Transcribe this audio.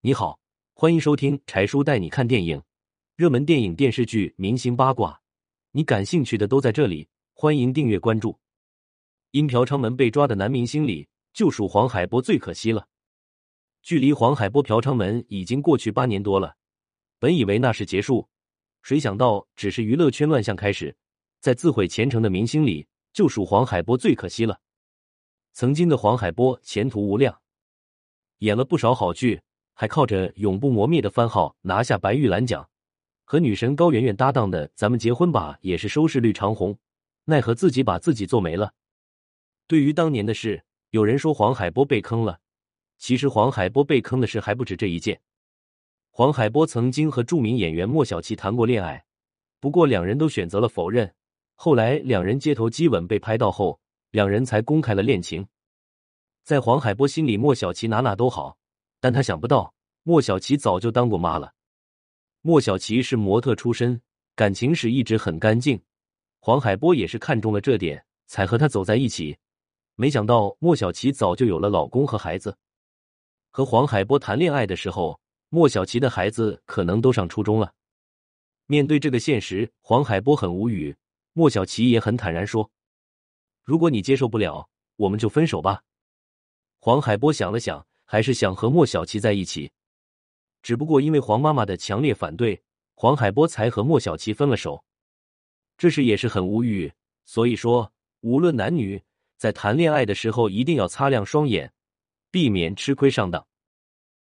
你好，欢迎收听柴叔带你看电影，热门电影、电视剧、明星八卦，你感兴趣的都在这里。欢迎订阅关注。因嫖娼门被抓的男明星里，就属黄海波最可惜了。距离黄海波嫖娼门已经过去八年多了，本以为那是结束，谁想到只是娱乐圈乱象开始。在自毁前程的明星里，就属黄海波最可惜了。曾经的黄海波前途无量，演了不少好剧，还靠着永不磨灭的番号拿下白玉兰奖。和女神高圆圆搭档的《咱们结婚吧》也是收视率长红，奈何自己把自己做没了。对于当年的事，有人说黄海波被坑了，其实黄海波被坑的事还不止这一件。黄海波曾经和著名演员莫小琪谈过恋爱，不过两人都选择了否认。后来两人街头激吻被拍到后，两人才公开了恋情。在黄海波心里，莫小琪哪哪都好，但他想不到莫小琪早就当过妈了。莫小琪是模特出身，感情史一直很干净，黄海波也是看中了这点，才和他走在一起。没想到莫小琪早就有了老公和孩子。和黄海波谈恋爱的时候，莫小琪的孩子可能都上初中了。面对这个现实，黄海波很无语。莫小琪也很坦然说：“如果你接受不了，我们就分手吧。”黄海波想了想，还是想和莫小琪在一起。只不过因为黄妈妈的强烈反对，黄海波才和莫小琪分了手。这事也是很无语。所以说，无论男女，在谈恋爱的时候一定要擦亮双眼，避免吃亏上当。